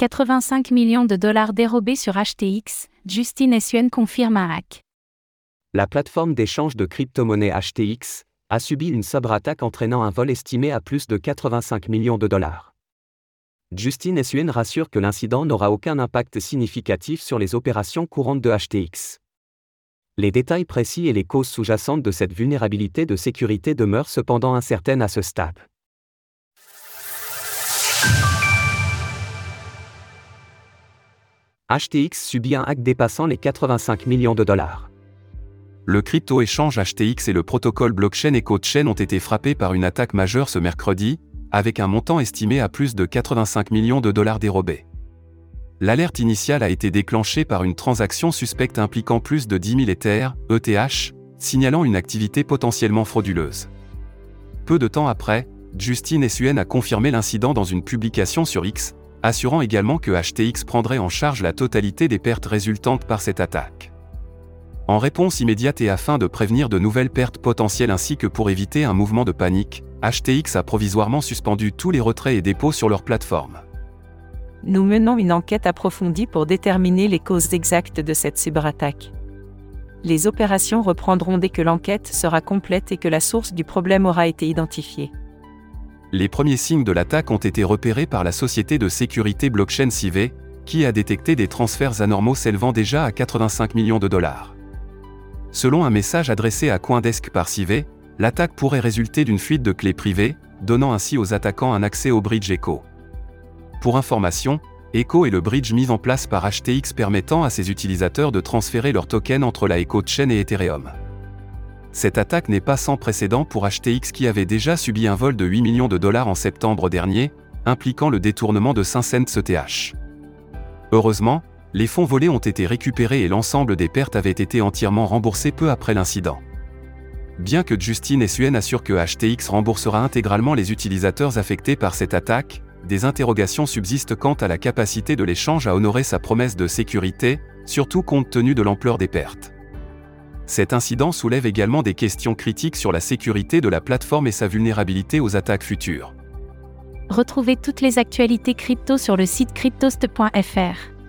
85 millions de dollars dérobés sur HTX, Justine Suen confirme un hack. La plateforme d'échange de crypto-monnaies HTX a subi une cyberattaque entraînant un vol estimé à plus de 85 millions de dollars. Justine Suen rassure que l'incident n'aura aucun impact significatif sur les opérations courantes de HTX. Les détails précis et les causes sous-jacentes de cette vulnérabilité de sécurité demeurent cependant incertaines à ce stade. HTX subit un hack dépassant les 85 millions de dollars. Le crypto-échange HTX et le protocole blockchain EcoChain ont été frappés par une attaque majeure ce mercredi, avec un montant estimé à plus de 85 millions de dollars dérobés. L'alerte initiale a été déclenchée par une transaction suspecte impliquant plus de 10 000 Ethers, ETH, signalant une activité potentiellement frauduleuse. Peu de temps après, Justine Suen a confirmé l'incident dans une publication sur X, assurant également que HTX prendrait en charge la totalité des pertes résultantes par cette attaque. En réponse immédiate et afin de prévenir de nouvelles pertes potentielles ainsi que pour éviter un mouvement de panique, HTX a provisoirement suspendu tous les retraits et dépôts sur leur plateforme. Nous menons une enquête approfondie pour déterminer les causes exactes de cette cyberattaque. Les opérations reprendront dès que l'enquête sera complète et que la source du problème aura été identifiée. Les premiers signes de l'attaque ont été repérés par la société de sécurité blockchain Cive, qui a détecté des transferts anormaux s'élevant déjà à 85 millions de dollars. Selon un message adressé à Coindesk par Cive, l'attaque pourrait résulter d'une fuite de clés privées, donnant ainsi aux attaquants un accès au bridge Echo. Pour information, Echo est le bridge mis en place par HTX permettant à ses utilisateurs de transférer leurs tokens entre la Echo Chain et Ethereum. Cette attaque n'est pas sans précédent pour HTX qui avait déjà subi un vol de 8 millions de dollars en septembre dernier, impliquant le détournement de 5 cents ETH. Heureusement, les fonds volés ont été récupérés et l'ensemble des pertes avait été entièrement remboursé peu après l'incident. Bien que Justine Suen assure que HTX remboursera intégralement les utilisateurs affectés par cette attaque, des interrogations subsistent quant à la capacité de l'échange à honorer sa promesse de sécurité, surtout compte tenu de l'ampleur des pertes. Cet incident soulève également des questions critiques sur la sécurité de la plateforme et sa vulnérabilité aux attaques futures. Retrouvez toutes les actualités crypto sur le site cryptost.fr.